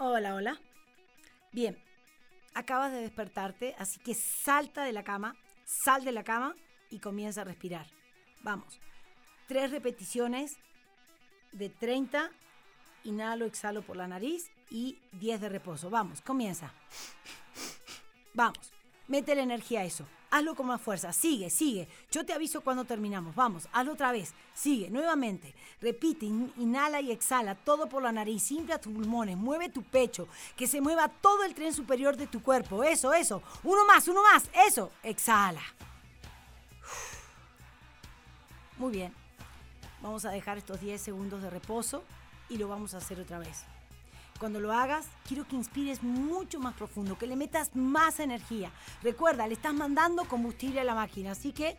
Hola, hola. Bien, acabas de despertarte, así que salta de la cama, sal de la cama y comienza a respirar. Vamos, tres repeticiones de 30, inhalo, exhalo por la nariz y 10 de reposo. Vamos, comienza. Vamos, mete la energía a eso. Hazlo con más fuerza. Sigue, sigue. Yo te aviso cuando terminamos. Vamos, hazlo otra vez. Sigue, nuevamente. Repite, inhala y exhala. Todo por la nariz. Infla tus pulmones. Mueve tu pecho. Que se mueva todo el tren superior de tu cuerpo. Eso, eso. Uno más, uno más. Eso. Exhala. Muy bien. Vamos a dejar estos 10 segundos de reposo y lo vamos a hacer otra vez. Cuando lo hagas, quiero que inspires mucho más profundo, que le metas más energía. Recuerda, le estás mandando combustible a la máquina, así que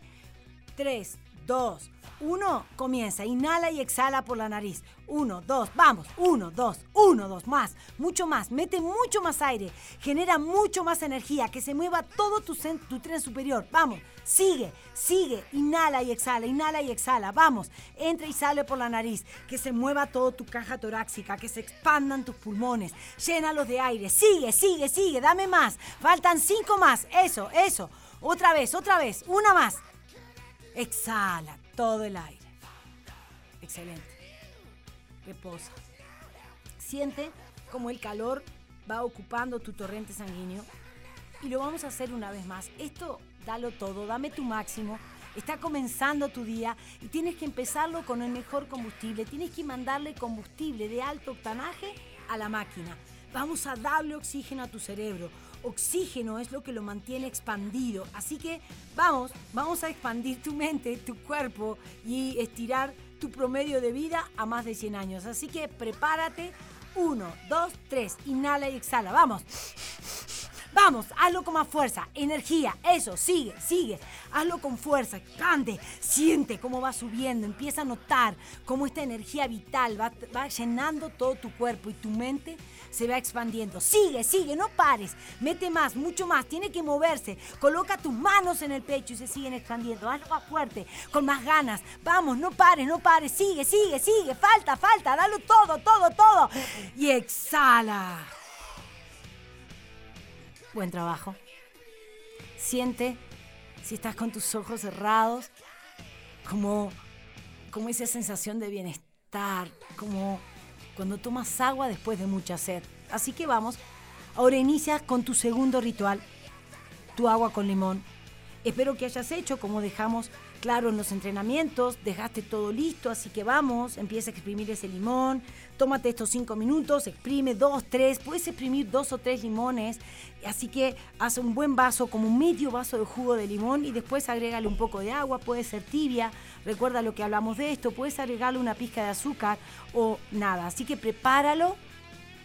3, 2, 1, comienza. Inhala y exhala por la nariz. 1, 2, vamos. 1, 2, 1, 2, más. Mucho más. Mete mucho más aire. Genera mucho más energía. Que se mueva todo tu, tu tren superior. Vamos. Sigue, sigue. Inhala y exhala. Inhala y exhala. Vamos. Entra y sale por la nariz. Que se mueva todo tu caja torácica. Que se expandan tus pulmones. Llénalos de aire. Sigue, sigue, sigue. Dame más. Faltan 5 más. Eso, eso. Otra vez, otra vez. Una más. Exhala todo el aire. Excelente. Reposa. Siente como el calor va ocupando tu torrente sanguíneo. Y lo vamos a hacer una vez más. Esto, dalo todo, dame tu máximo. Está comenzando tu día y tienes que empezarlo con el mejor combustible. Tienes que mandarle combustible de alto octanaje a la máquina. Vamos a darle oxígeno a tu cerebro oxígeno es lo que lo mantiene expandido. Así que vamos, vamos a expandir tu mente, tu cuerpo y estirar tu promedio de vida a más de 100 años. Así que prepárate. Uno, dos, tres. Inhala y exhala. Vamos. Vamos, hazlo con más fuerza, energía, eso, sigue, sigue. Hazlo con fuerza, cante, siente cómo va subiendo, empieza a notar cómo esta energía vital va, va llenando todo tu cuerpo y tu mente se va expandiendo. Sigue, sigue, no pares. Mete más, mucho más. Tiene que moverse. Coloca tus manos en el pecho y se siguen expandiendo. Hazlo más fuerte, con más ganas. Vamos, no pares, no pares. Sigue, sigue, sigue. Falta, falta. Dalo todo, todo, todo. Y exhala. Buen trabajo. Siente si estás con tus ojos cerrados, como, como esa sensación de bienestar, como cuando tomas agua después de mucha sed. Así que vamos, ahora inicias con tu segundo ritual, tu agua con limón. Espero que hayas hecho como dejamos claro en los entrenamientos, dejaste todo listo, así que vamos, empieza a exprimir ese limón, tómate estos cinco minutos, exprime dos, tres, puedes exprimir dos o tres limones, así que haz un buen vaso, como un medio vaso de jugo de limón y después agrégale un poco de agua, puede ser tibia, recuerda lo que hablamos de esto, puedes agregarle una pizca de azúcar o nada, así que prepáralo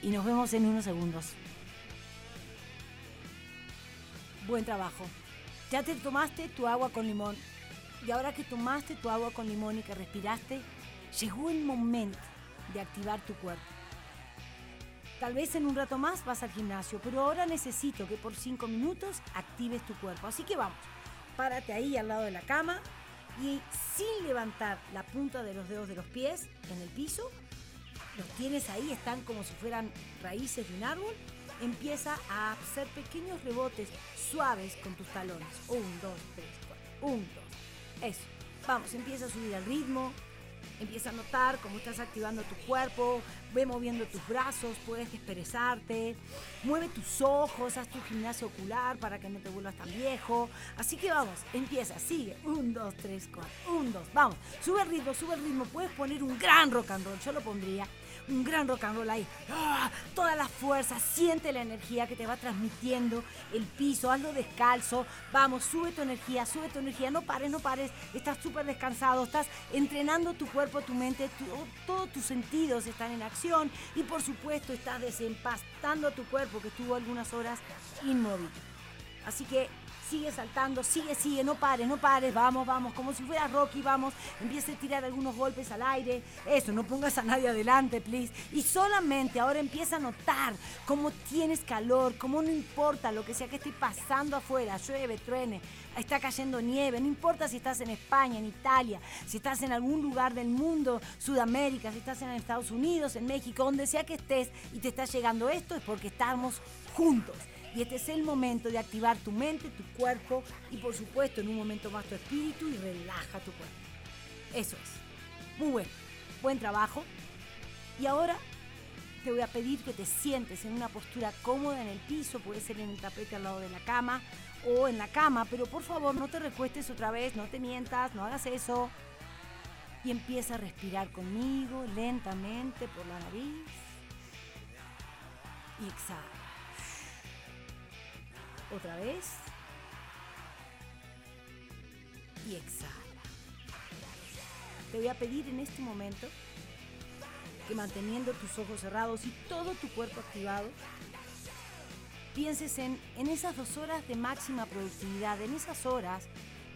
y nos vemos en unos segundos. Buen trabajo. Ya te tomaste tu agua con limón. Y ahora que tomaste tu agua con limón y que respiraste, llegó el momento de activar tu cuerpo. Tal vez en un rato más vas al gimnasio, pero ahora necesito que por cinco minutos actives tu cuerpo. Así que vamos, párate ahí al lado de la cama y sin levantar la punta de los dedos de los pies en el piso, los tienes ahí, están como si fueran raíces de un árbol, empieza a hacer pequeños rebotes suaves con tus talones. Un, dos, tres, cuatro. Un, dos. Eso. Vamos, empieza a subir el ritmo. Empieza a notar cómo estás activando tu cuerpo, ve moviendo tus brazos, puedes desperezarte, mueve tus ojos, haz tu gimnasio ocular para que no te vuelvas tan viejo. Así que vamos, empieza, sigue. Un, dos, tres, cuatro. Un, dos, vamos. Sube el ritmo, sube el ritmo. Puedes poner un gran rock and roll, yo lo pondría un gran rock and roll ahí. ¡Ah! Toda la fuerza, siente la energía que te va transmitiendo el piso, hazlo descalzo. Vamos, sube tu energía, sube tu energía. No pares, no pares. Estás súper descansado, estás entrenando tu cuerpo, tu mente, todos tus sentidos están en acción y por supuesto estás desempastando tu cuerpo que estuvo algunas horas inmóvil. Así que sigue saltando, sigue, sigue, no pares, no pares, vamos, vamos, como si fuera Rocky, vamos, empieza a tirar algunos golpes al aire, eso, no pongas a nadie adelante, please. Y solamente ahora empieza a notar cómo tienes calor, cómo no importa lo que sea que esté pasando afuera, llueve, truene, está cayendo nieve, no importa si estás en España, en Italia, si estás en algún lugar del mundo, Sudamérica, si estás en Estados Unidos, en México, donde sea que estés y te está llegando esto, es porque estamos juntos. Y este es el momento de activar tu mente, tu cuerpo y por supuesto en un momento más tu espíritu y relaja tu cuerpo. Eso es. Muy bueno. Buen trabajo. Y ahora te voy a pedir que te sientes en una postura cómoda en el piso, puede ser en el tapete al lado de la cama o en la cama, pero por favor no te recuestes otra vez, no te mientas, no hagas eso. Y empieza a respirar conmigo lentamente por la nariz. Y exhala. Otra vez. Y exhala. Te voy a pedir en este momento que manteniendo tus ojos cerrados y todo tu cuerpo activado, pienses en, en esas dos horas de máxima productividad, en esas horas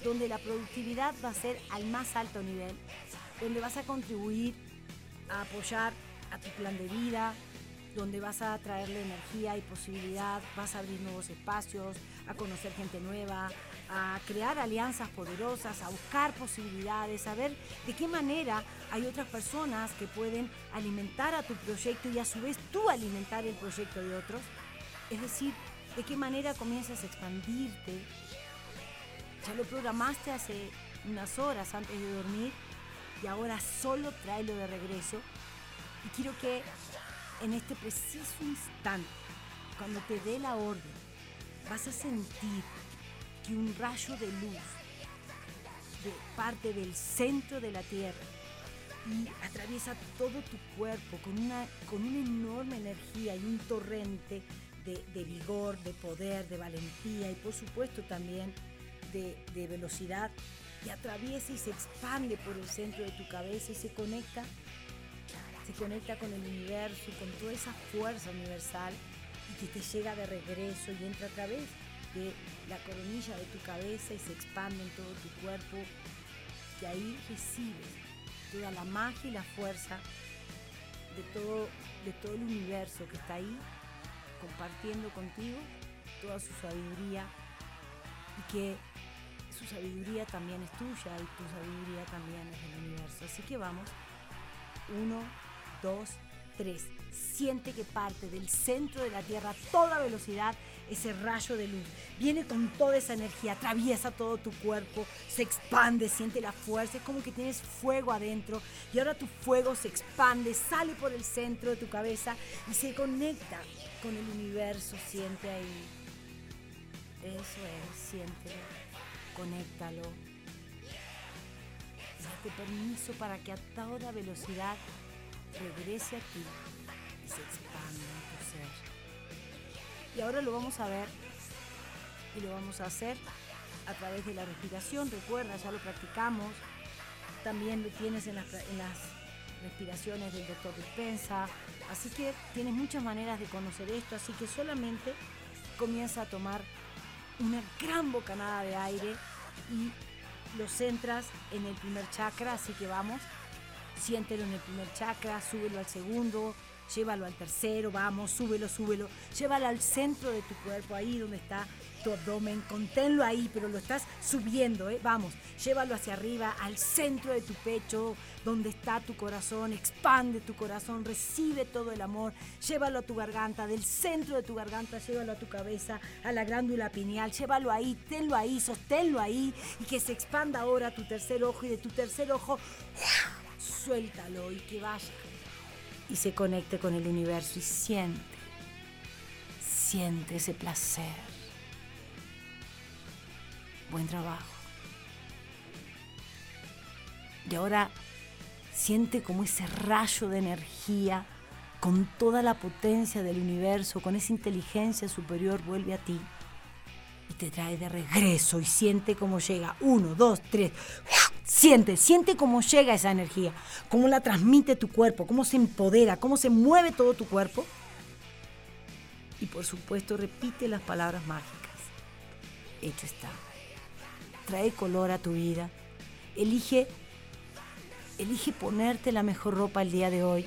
donde la productividad va a ser al más alto nivel, donde vas a contribuir a apoyar a tu plan de vida, donde vas a traerle energía y posibilidad, vas a abrir nuevos espacios, a conocer gente nueva, a crear alianzas poderosas, a buscar posibilidades, a ver de qué manera hay otras personas que pueden alimentar a tu proyecto y a su vez tú alimentar el proyecto de otros. Es decir, de qué manera comienzas a expandirte. Ya lo programaste hace unas horas antes de dormir y ahora solo tráelo de regreso. Y quiero que en este preciso instante, cuando te dé la orden, vas a sentir que un rayo de luz de parte del centro de la Tierra y atraviesa todo tu cuerpo con una, con una enorme energía y un torrente de, de vigor, de poder, de valentía y por supuesto también de, de velocidad y atraviesa y se expande por el centro de tu cabeza y se conecta se conecta con el universo, con toda esa fuerza universal y que te llega de regreso y entra a través de la coronilla de tu cabeza y se expande en todo tu cuerpo. Y ahí recibes toda la magia y la fuerza de todo, de todo el universo que está ahí compartiendo contigo toda su sabiduría y que su sabiduría también es tuya y tu sabiduría también es del universo. Así que vamos, uno, dos, tres. Siente que parte del centro de la Tierra a toda velocidad ese rayo de luz. Viene con toda esa energía, atraviesa todo tu cuerpo, se expande, siente la fuerza, es como que tienes fuego adentro y ahora tu fuego se expande, sale por el centro de tu cabeza y se conecta con el universo, siente ahí. Eso es, siéntelo, conéctalo. Date permiso para que a toda velocidad regrese a ti y se expanda en tu ser. Y ahora lo vamos a ver y lo vamos a hacer a través de la respiración. Recuerda, ya lo practicamos. También lo tienes en las, en las respiraciones del doctor Dispensa. Así que tienes muchas maneras de conocer esto. Así que solamente comienza a tomar una gran bocanada de aire y lo centras en el primer chakra. Así que vamos siéntelo en el primer chakra, súbelo al segundo, llévalo al tercero, vamos, súbelo, súbelo, llévalo al centro de tu cuerpo, ahí donde está tu abdomen, conténlo ahí, pero lo estás subiendo, ¿eh? vamos, llévalo hacia arriba, al centro de tu pecho, donde está tu corazón, expande tu corazón, recibe todo el amor, llévalo a tu garganta, del centro de tu garganta, llévalo a tu cabeza, a la glándula pineal, llévalo ahí, tenlo ahí, sosténlo ahí, y que se expanda ahora tu tercer ojo, y de tu tercer ojo suéltalo y que vaya y se conecte con el universo y siente, siente ese placer. Buen trabajo. Y ahora siente como ese rayo de energía con toda la potencia del universo, con esa inteligencia superior vuelve a ti y te trae de regreso y siente cómo llega. Uno, dos, tres. Siente, siente cómo llega esa energía, cómo la transmite tu cuerpo, cómo se empodera, cómo se mueve todo tu cuerpo. Y por supuesto repite las palabras mágicas. hecho está. Trae color a tu vida. Elige, elige ponerte la mejor ropa el día de hoy.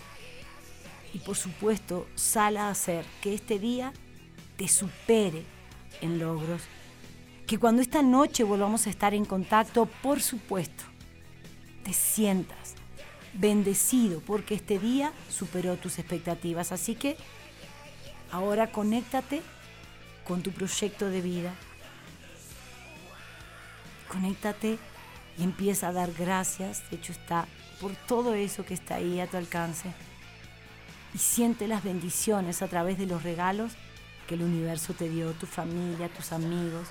Y por supuesto, sal a hacer que este día te supere en logros. Que cuando esta noche volvamos a estar en contacto, por supuesto, te sientas bendecido porque este día superó tus expectativas. Así que ahora conéctate con tu proyecto de vida. Conéctate y empieza a dar gracias, de hecho está, por todo eso que está ahí a tu alcance. Y siente las bendiciones a través de los regalos que el universo te dio, tu familia, tus amigos.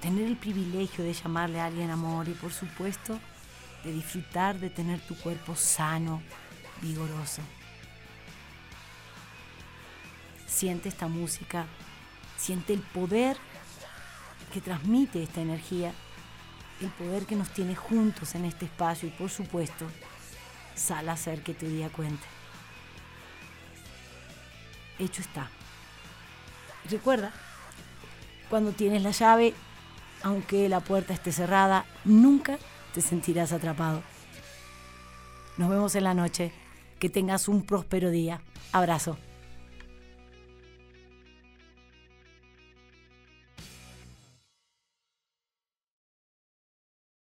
Tener el privilegio de llamarle a alguien amor y por supuesto de disfrutar de tener tu cuerpo sano, vigoroso. Siente esta música, siente el poder que transmite esta energía, el poder que nos tiene juntos en este espacio y por supuesto, sal a hacer que tu día cuente. Hecho está. Recuerda, cuando tienes la llave, aunque la puerta esté cerrada, nunca te sentirás atrapado. Nos vemos en la noche. Que tengas un próspero día. Abrazo.